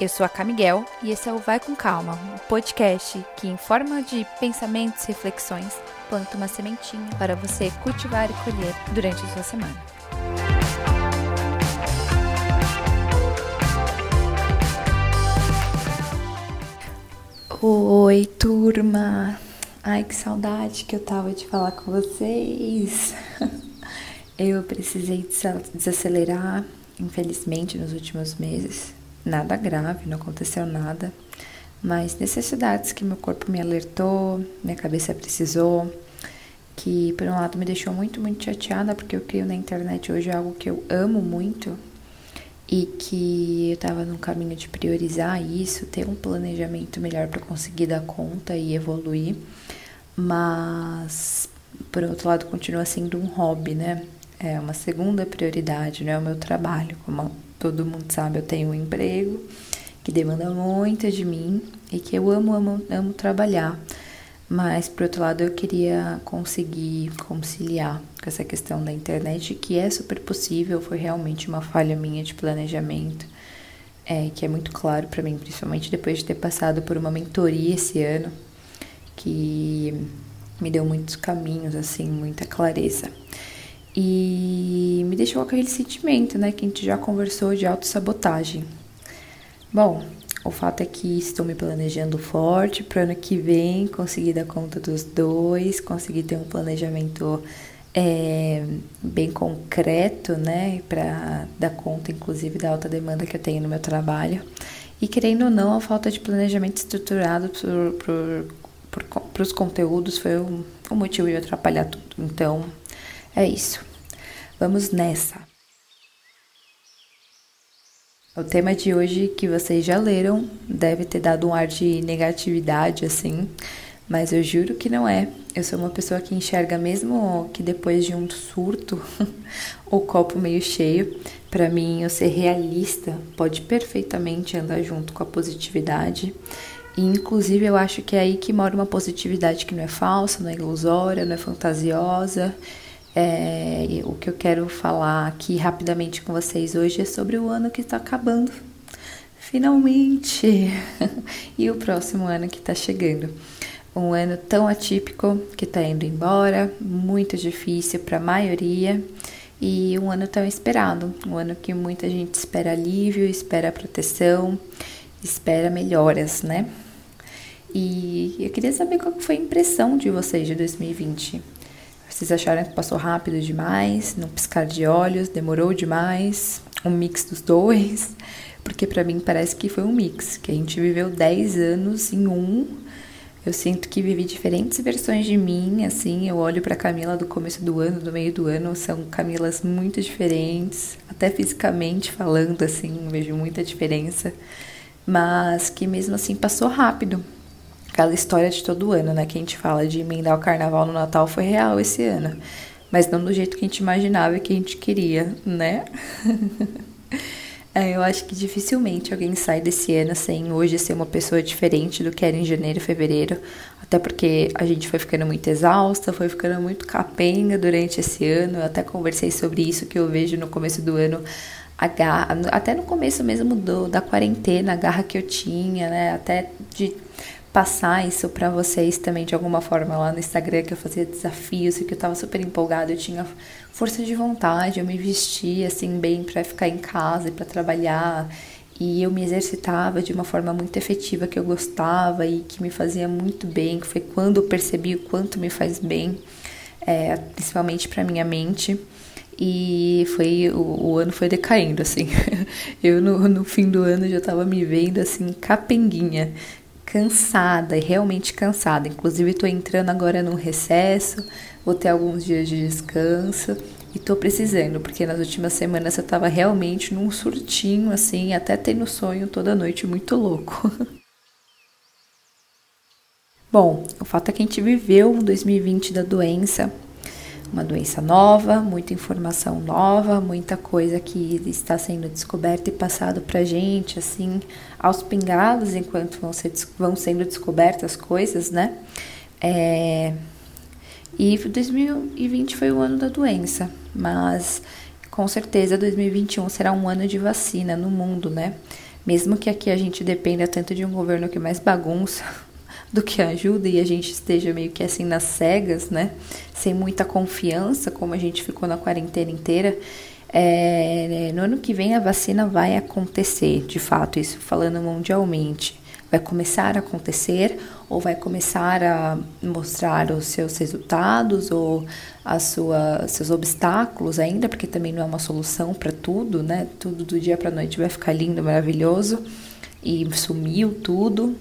Eu sou a Camiguel e esse é o Vai com Calma, um podcast que, em forma de pensamentos e reflexões, planta uma sementinha para você cultivar e colher durante a sua semana. Oi, turma! Ai, que saudade que eu tava de falar com vocês! Eu precisei desacelerar, infelizmente, nos últimos meses. Nada grave, não aconteceu nada, mas necessidades que meu corpo me alertou, minha cabeça precisou, que por um lado me deixou muito, muito chateada, porque eu crio na internet hoje algo que eu amo muito e que eu estava num caminho de priorizar isso, ter um planejamento melhor para conseguir dar conta e evoluir, mas por outro lado continua sendo um hobby, né? É uma segunda prioridade, né? O meu trabalho. Como todo mundo sabe, eu tenho um emprego que demanda muito de mim e que eu amo, amo, amo trabalhar. Mas, por outro lado, eu queria conseguir conciliar com essa questão da internet, que é super possível, foi realmente uma falha minha de planejamento, é, que é muito claro para mim, principalmente depois de ter passado por uma mentoria esse ano, que me deu muitos caminhos, assim, muita clareza. E me deixou aquele sentimento, né, que a gente já conversou de autossabotagem. Bom, o fato é que estou me planejando forte para ano que vem conseguir dar conta dos dois, conseguir ter um planejamento é, bem concreto, né, para dar conta, inclusive, da alta demanda que eu tenho no meu trabalho. E querendo ou não, a falta de planejamento estruturado para os conteúdos foi o, o motivo de atrapalhar tudo. Então, é isso. Vamos nessa. O tema de hoje que vocês já leram deve ter dado um ar de negatividade assim, mas eu juro que não é. Eu sou uma pessoa que enxerga mesmo que depois de um surto, o copo meio cheio. Para mim, eu ser realista pode perfeitamente andar junto com a positividade. E inclusive eu acho que é aí que mora uma positividade que não é falsa, não é ilusória, não é fantasiosa é, o que eu quero falar aqui rapidamente com vocês hoje é sobre o ano que está acabando. Finalmente! e o próximo ano que está chegando. Um ano tão atípico que está indo embora, muito difícil para a maioria, e um ano tão esperado. Um ano que muita gente espera alívio, espera proteção, espera melhoras, né? E eu queria saber qual foi a impressão de vocês de 2020. Vocês acharam que passou rápido demais, num piscar de olhos, demorou demais, um mix dos dois? Porque para mim parece que foi um mix, que a gente viveu 10 anos em um. Eu sinto que vivi diferentes versões de mim, assim, eu olho para Camila do começo do ano, do meio do ano, são Camilas muito diferentes, até fisicamente falando, assim, vejo muita diferença, mas que mesmo assim passou rápido aquela história de todo ano, né? Que a gente fala de emendar o carnaval no Natal foi real esse ano. Mas não do jeito que a gente imaginava e que a gente queria, né? é, eu acho que dificilmente alguém sai desse ano sem hoje ser uma pessoa diferente do que era em janeiro e fevereiro. Até porque a gente foi ficando muito exausta, foi ficando muito capenga durante esse ano. Eu até conversei sobre isso que eu vejo no começo do ano até no começo mesmo do, da quarentena, a garra que eu tinha, né? Até de passar isso para vocês também de alguma forma lá no Instagram, que eu fazia desafios e que eu tava super empolgada, eu tinha força de vontade, eu me vestia assim bem para ficar em casa e para trabalhar. E eu me exercitava de uma forma muito efetiva que eu gostava e que me fazia muito bem, que foi quando eu percebi o quanto me faz bem, é, principalmente para minha mente. E foi o, o, ano foi decaindo assim. Eu no, no fim do ano já estava me vendo assim capenguinha cansada, realmente cansada. Inclusive, estou entrando agora no recesso, vou ter alguns dias de descanso e estou precisando, porque nas últimas semanas eu estava realmente num surtinho, assim, até tendo sonho toda noite muito louco. Bom, o fato é que a gente viveu um 2020 da doença uma doença nova, muita informação nova, muita coisa que está sendo descoberta e passado para gente, assim, aos pingados, enquanto vão, ser, vão sendo descobertas coisas, né? É, e 2020 foi o ano da doença, mas com certeza 2021 será um ano de vacina no mundo, né? Mesmo que aqui a gente dependa tanto de um governo que mais bagunça do que ajuda e a gente esteja meio que assim nas cegas, né? Sem muita confiança, como a gente ficou na quarentena inteira. É, no ano que vem a vacina vai acontecer, de fato, isso falando mundialmente. Vai começar a acontecer ou vai começar a mostrar os seus resultados ou as sua, seus obstáculos ainda, porque também não é uma solução para tudo, né? Tudo do dia para noite vai ficar lindo, maravilhoso e sumiu tudo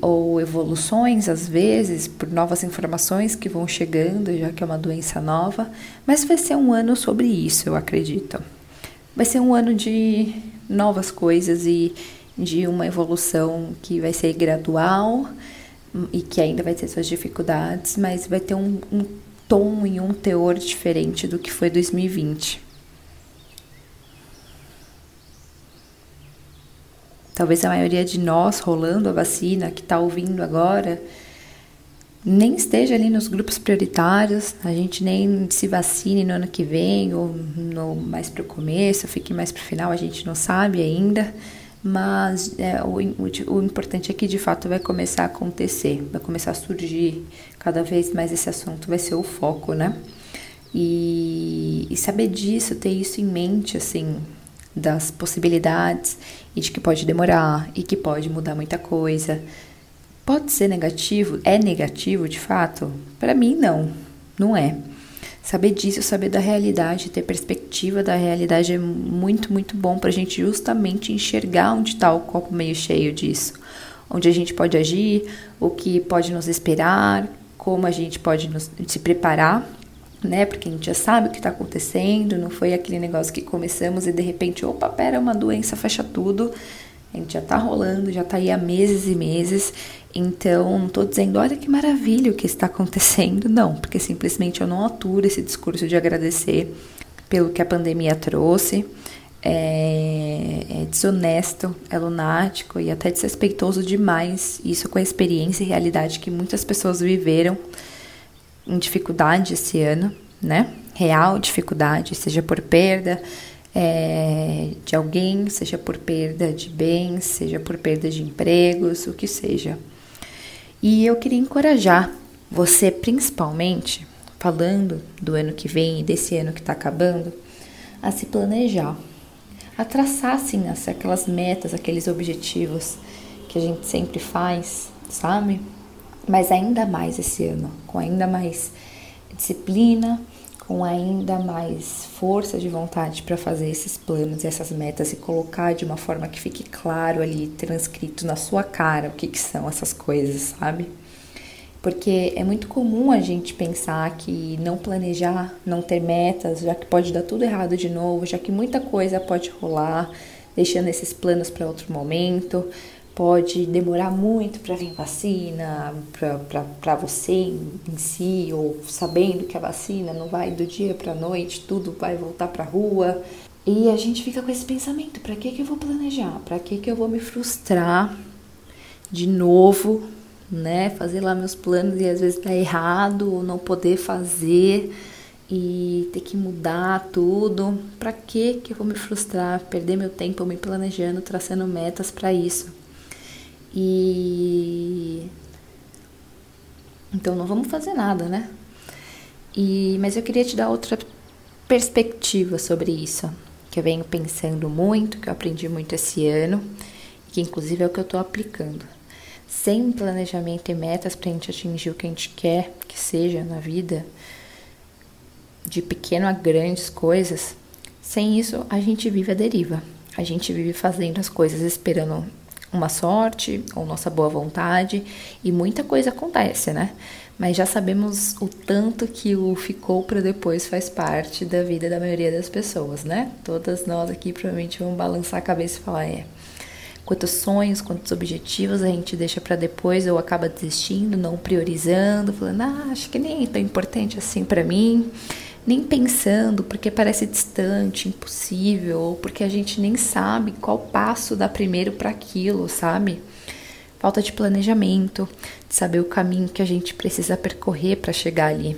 ou evoluções às vezes por novas informações que vão chegando, já que é uma doença nova, mas vai ser um ano sobre isso, eu acredito. Vai ser um ano de novas coisas e de uma evolução que vai ser gradual e que ainda vai ter suas dificuldades, mas vai ter um, um tom e um teor diferente do que foi 2020. Talvez a maioria de nós rolando a vacina, que está ouvindo agora, nem esteja ali nos grupos prioritários, a gente nem se vacine no ano que vem, ou no, mais para o começo, fique mais para o final, a gente não sabe ainda, mas é, o, o, o, importante é que de fato vai começar a acontecer, vai começar a surgir cada vez mais esse assunto, vai ser o foco, né? E, e saber disso, ter isso em mente, assim, das possibilidades e de que pode demorar e que pode mudar muita coisa. Pode ser negativo? É negativo de fato? Para mim, não, não é. Saber disso, saber da realidade, ter perspectiva da realidade é muito, muito bom para a gente justamente enxergar onde está o copo meio cheio disso. Onde a gente pode agir, o que pode nos esperar, como a gente pode nos, se preparar né? Porque a gente já sabe o que está acontecendo, não foi aquele negócio que começamos e de repente, opa, pera, uma doença fecha tudo. A gente já está rolando, já está aí há meses e meses. Então, não estou dizendo, olha que maravilha o que está acontecendo. Não, porque simplesmente eu não aturo esse discurso de agradecer pelo que a pandemia trouxe. É, é, desonesto, é lunático e até desrespeitoso demais. Isso com a experiência e realidade que muitas pessoas viveram em dificuldade esse ano, né? Real dificuldade, seja por perda é, de alguém, seja por perda de bens, seja por perda de empregos, o que seja. E eu queria encorajar você, principalmente, falando do ano que vem e desse ano que está acabando, a se planejar, a traçar assim aquelas metas, aqueles objetivos que a gente sempre faz, sabe? Mas ainda mais esse ano, com ainda mais disciplina, com ainda mais força de vontade para fazer esses planos e essas metas e colocar de uma forma que fique claro ali, transcrito na sua cara o que, que são essas coisas, sabe? Porque é muito comum a gente pensar que não planejar, não ter metas, já que pode dar tudo errado de novo, já que muita coisa pode rolar, deixando esses planos para outro momento, pode demorar muito para vir vacina, para você em si, ou sabendo que a vacina não vai do dia para a noite, tudo vai voltar para a rua. E a gente fica com esse pensamento: para que, que eu vou planejar? Para que, que eu vou me frustrar de novo, né? Fazer lá meus planos e às vezes dar errado, ou não poder fazer e ter que mudar tudo. Para que, que eu vou me frustrar, perder meu tempo me planejando, traçando metas para isso? E então não vamos fazer nada, né? E mas eu queria te dar outra perspectiva sobre isso, que eu venho pensando muito, que eu aprendi muito esse ano, que inclusive é o que eu estou aplicando. Sem planejamento e metas para a gente atingir o que a gente quer que seja na vida, de pequeno a grandes coisas, sem isso a gente vive a deriva. A gente vive fazendo as coisas esperando uma sorte ou nossa boa vontade e muita coisa acontece, né? Mas já sabemos o tanto que o ficou para depois faz parte da vida da maioria das pessoas, né? Todas nós aqui provavelmente vamos balançar a cabeça e falar: é, quantos sonhos, quantos objetivos a gente deixa para depois ou acaba desistindo, não priorizando, falando: ah, acho que nem é tão importante assim para mim nem pensando, porque parece distante, impossível, ou porque a gente nem sabe qual passo dar primeiro para aquilo, sabe? Falta de planejamento, de saber o caminho que a gente precisa percorrer para chegar ali.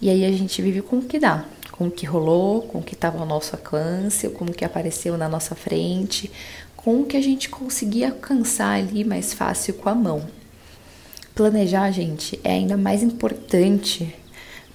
E aí a gente vive com o que dá, com o que rolou, com o que estava ao nosso alcance, com o que apareceu na nossa frente, com o que a gente conseguir alcançar ali mais fácil com a mão. Planejar, gente, é ainda mais importante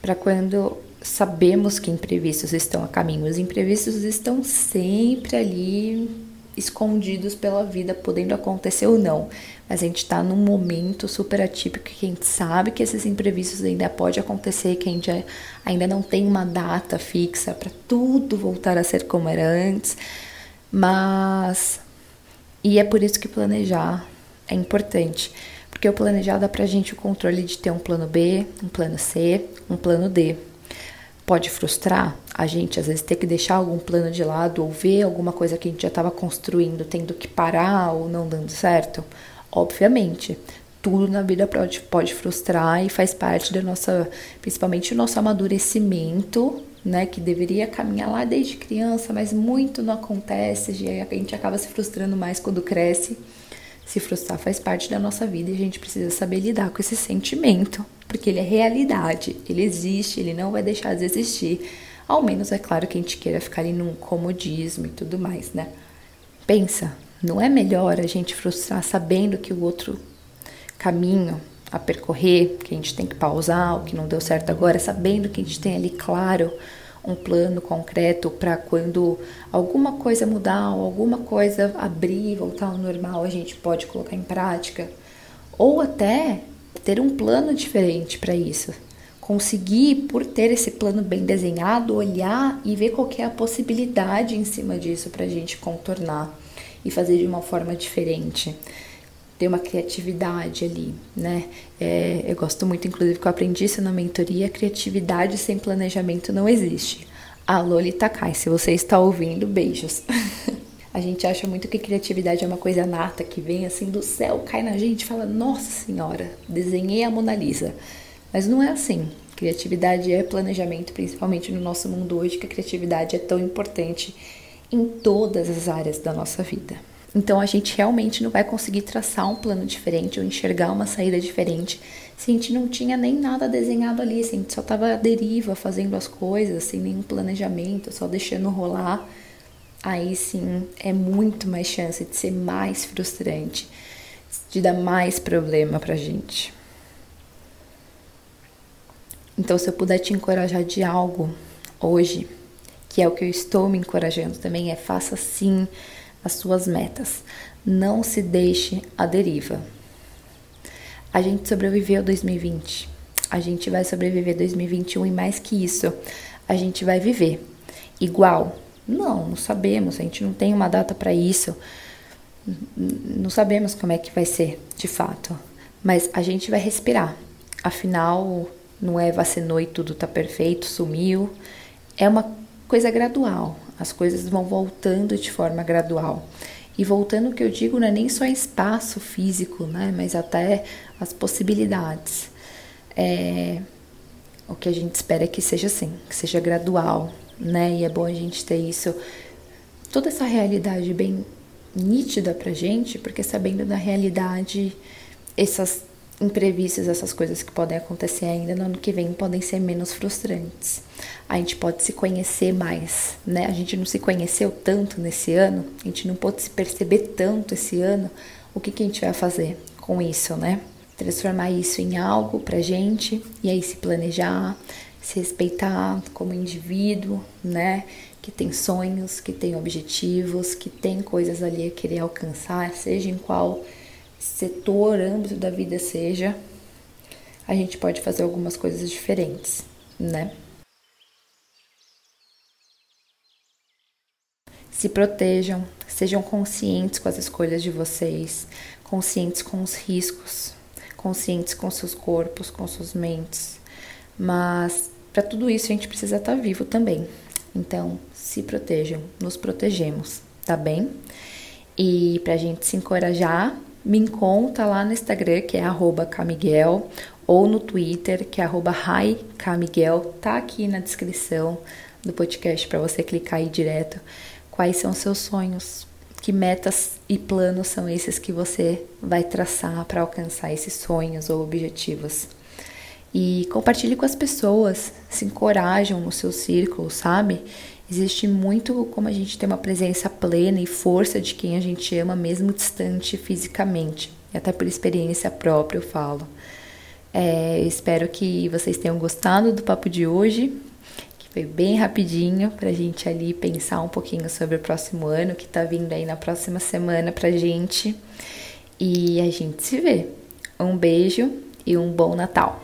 para quando sabemos que imprevistos estão a caminho. Os imprevistos estão sempre ali escondidos pela vida, podendo acontecer ou não. Mas a gente está num momento super atípico que a gente sabe que esses imprevistos ainda pode acontecer, que a gente ainda não tem uma data fixa para tudo voltar a ser como era antes. Mas e é por isso que planejar é importante, porque o planejar dá pra gente o controle de ter um plano B, um plano C, um plano D. Pode frustrar a gente às vezes ter que deixar algum plano de lado ou ver alguma coisa que a gente já estava construindo tendo que parar ou não dando certo? Obviamente, tudo na vida pode, pode frustrar e faz parte da nossa, principalmente o nosso amadurecimento, né, que deveria caminhar lá desde criança, mas muito não acontece, a gente acaba se frustrando mais quando cresce. Se frustrar faz parte da nossa vida e a gente precisa saber lidar com esse sentimento, porque ele é realidade, ele existe, ele não vai deixar de existir. Ao menos é claro que a gente queira ficar ali num comodismo e tudo mais, né? Pensa, não é melhor a gente frustrar sabendo que o outro caminho a percorrer, que a gente tem que pausar, o que não deu certo agora, sabendo que a gente tem ali claro um plano concreto para quando alguma coisa mudar, alguma coisa abrir, voltar ao normal, a gente pode colocar em prática, ou até ter um plano diferente para isso. Conseguir, por ter esse plano bem desenhado, olhar e ver qual é a possibilidade em cima disso para a gente contornar e fazer de uma forma diferente ter uma criatividade ali, né? É, eu gosto muito, inclusive, que eu aprendi isso na mentoria, criatividade sem planejamento não existe. Alô, Litakai, se você está ouvindo, beijos. a gente acha muito que criatividade é uma coisa nata, que vem assim do céu, cai na gente fala, nossa senhora, desenhei a Mona Lisa. Mas não é assim. Criatividade é planejamento, principalmente no nosso mundo hoje, que a criatividade é tão importante em todas as áreas da nossa vida. Então a gente realmente não vai conseguir traçar um plano diferente ou enxergar uma saída diferente se a gente não tinha nem nada desenhado ali, se a gente só estava à deriva fazendo as coisas, sem nenhum planejamento, só deixando rolar. Aí sim é muito mais chance de ser mais frustrante, de dar mais problema pra gente. Então, se eu puder te encorajar de algo hoje, que é o que eu estou me encorajando também, é faça sim as suas metas. Não se deixe à deriva. A gente sobreviveu 2020. A gente vai sobreviver 2021 e mais que isso, a gente vai viver igual. Não, não sabemos, a gente não tem uma data para isso. Não sabemos como é que vai ser, de fato. Mas a gente vai respirar. Afinal, não é vacinou e tudo tá perfeito, sumiu. É uma coisa gradual. As coisas vão voltando de forma gradual. E voltando, o que eu digo não é nem só espaço físico, né? Mas até as possibilidades. É, o que a gente espera é que seja assim, que seja gradual, né? E é bom a gente ter isso, toda essa realidade bem nítida pra gente, porque sabendo da realidade, essas imprevistos, essas coisas que podem acontecer ainda no ano que vem podem ser menos frustrantes. A gente pode se conhecer mais, né? A gente não se conheceu tanto nesse ano, a gente não pode se perceber tanto esse ano. O que, que a gente vai fazer com isso, né? Transformar isso em algo pra gente e aí se planejar, se respeitar como indivíduo, né? Que tem sonhos, que tem objetivos, que tem coisas ali a querer alcançar, seja em qual setor, âmbito da vida seja, a gente pode fazer algumas coisas diferentes, né? Se protejam, sejam conscientes com as escolhas de vocês, conscientes com os riscos, conscientes com seus corpos, com suas mentes. Mas para tudo isso a gente precisa estar tá vivo também. Então, se protejam, nos protegemos, tá bem? E para a gente se encorajar me encontra lá no Instagram, que é camiguel, ou no Twitter, que é camiguel. Tá aqui na descrição do podcast para você clicar aí direto. Quais são seus sonhos? Que metas e planos são esses que você vai traçar para alcançar esses sonhos ou objetivos? E compartilhe com as pessoas, se encorajam no seu círculo, sabe? Existe muito como a gente ter uma presença plena e força de quem a gente ama, mesmo distante fisicamente. E até por experiência própria eu falo. É, espero que vocês tenham gostado do papo de hoje, que foi bem rapidinho para a gente ali pensar um pouquinho sobre o próximo ano que está vindo aí na próxima semana para gente. E a gente se vê. Um beijo e um bom Natal!